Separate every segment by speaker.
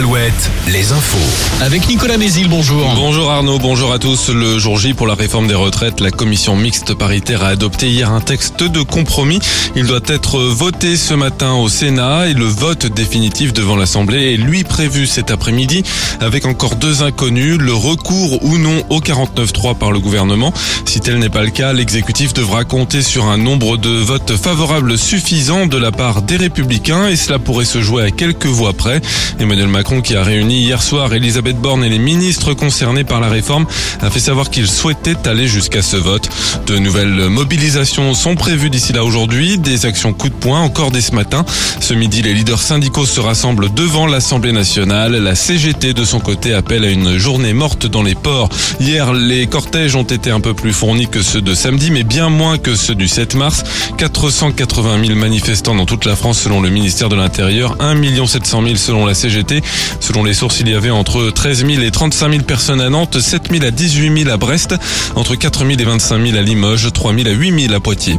Speaker 1: Alouette, les infos.
Speaker 2: Avec Nicolas Mézil, bonjour.
Speaker 3: Bonjour Arnaud, bonjour à tous. Le jour J pour la réforme des retraites, la commission mixte paritaire a adopté hier un texte de compromis. Il doit être voté ce matin au Sénat et le vote définitif devant l'Assemblée est lui prévu cet après-midi avec encore deux inconnus, le recours ou non au 49.3 par le gouvernement. Si tel n'est pas le cas, l'exécutif devra compter sur un nombre de votes favorables suffisant de la part des républicains et cela pourrait se jouer à quelques voix près. Emmanuel Macron, qui a réuni hier soir Elisabeth Borne et les ministres concernés par la réforme, a fait savoir qu'il souhaitait aller jusqu'à ce vote. De nouvelles mobilisations sont prévues d'ici là aujourd'hui, des actions coup de poing encore dès ce matin. Ce midi, les leaders syndicaux se rassemblent devant l'Assemblée nationale. La CGT, de son côté, appelle à une journée morte dans les ports. Hier, les cortèges ont été un peu plus fournis que ceux de samedi, mais bien moins que ceux du 7 mars. 480 000 manifestants dans toute la France selon le ministère de l'Intérieur, 1 700 000 selon la CGT. Selon les sources, il y avait entre 13 000 et 35 000 personnes à Nantes, 7 000 à 18 000 à Brest, entre 4 000 et 25 000 à Limoges, 3 000 à 8 000 à Poitiers.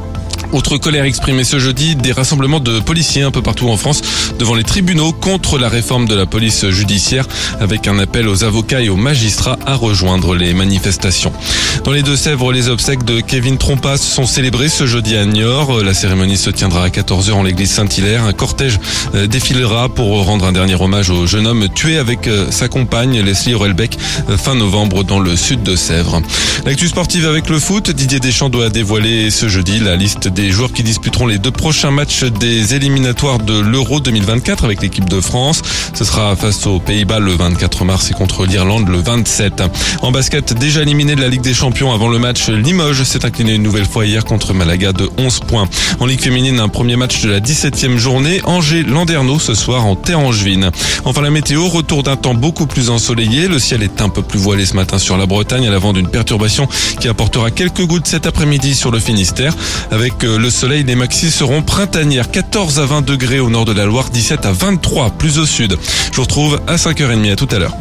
Speaker 3: Autre colère exprimée ce jeudi, des rassemblements de policiers un peu partout en France devant les tribunaux contre la réforme de la police judiciaire avec un appel aux avocats et aux magistrats à rejoindre les manifestations. Dans les Deux-Sèvres, les obsèques de Kevin Trompas sont célébrées ce jeudi à Niort. La cérémonie se tiendra à 14h en l'église Saint-Hilaire. Un cortège euh, défilera pour rendre un dernier hommage au jeune homme tué avec euh, sa compagne Leslie Orelbeck euh, fin novembre dans le sud de Sèvres. L'actu sportive avec le foot, Didier Deschamps doit dévoiler ce jeudi la liste des les joueurs qui disputeront les deux prochains matchs des éliminatoires de l'Euro 2024 avec l'équipe de France. Ce sera face aux Pays-Bas le 24 mars et contre l'Irlande le 27. En basket, déjà éliminé de la Ligue des Champions avant le match, Limoges s'est incliné une nouvelle fois hier contre Malaga de 11 points. En Ligue féminine, un premier match de la 17e journée, Angers-Landerneau ce soir en Terre-Angevine. Enfin la météo, retour d'un temps beaucoup plus ensoleillé. Le ciel est un peu plus voilé ce matin sur la Bretagne à l'avant d'une perturbation qui apportera quelques gouttes cet après-midi sur le Finistère avec euh, le soleil, les maxis seront printanières. 14 à 20 degrés au nord de la Loire, 17 à 23 plus au sud. Je vous retrouve à 5h30. À tout à l'heure.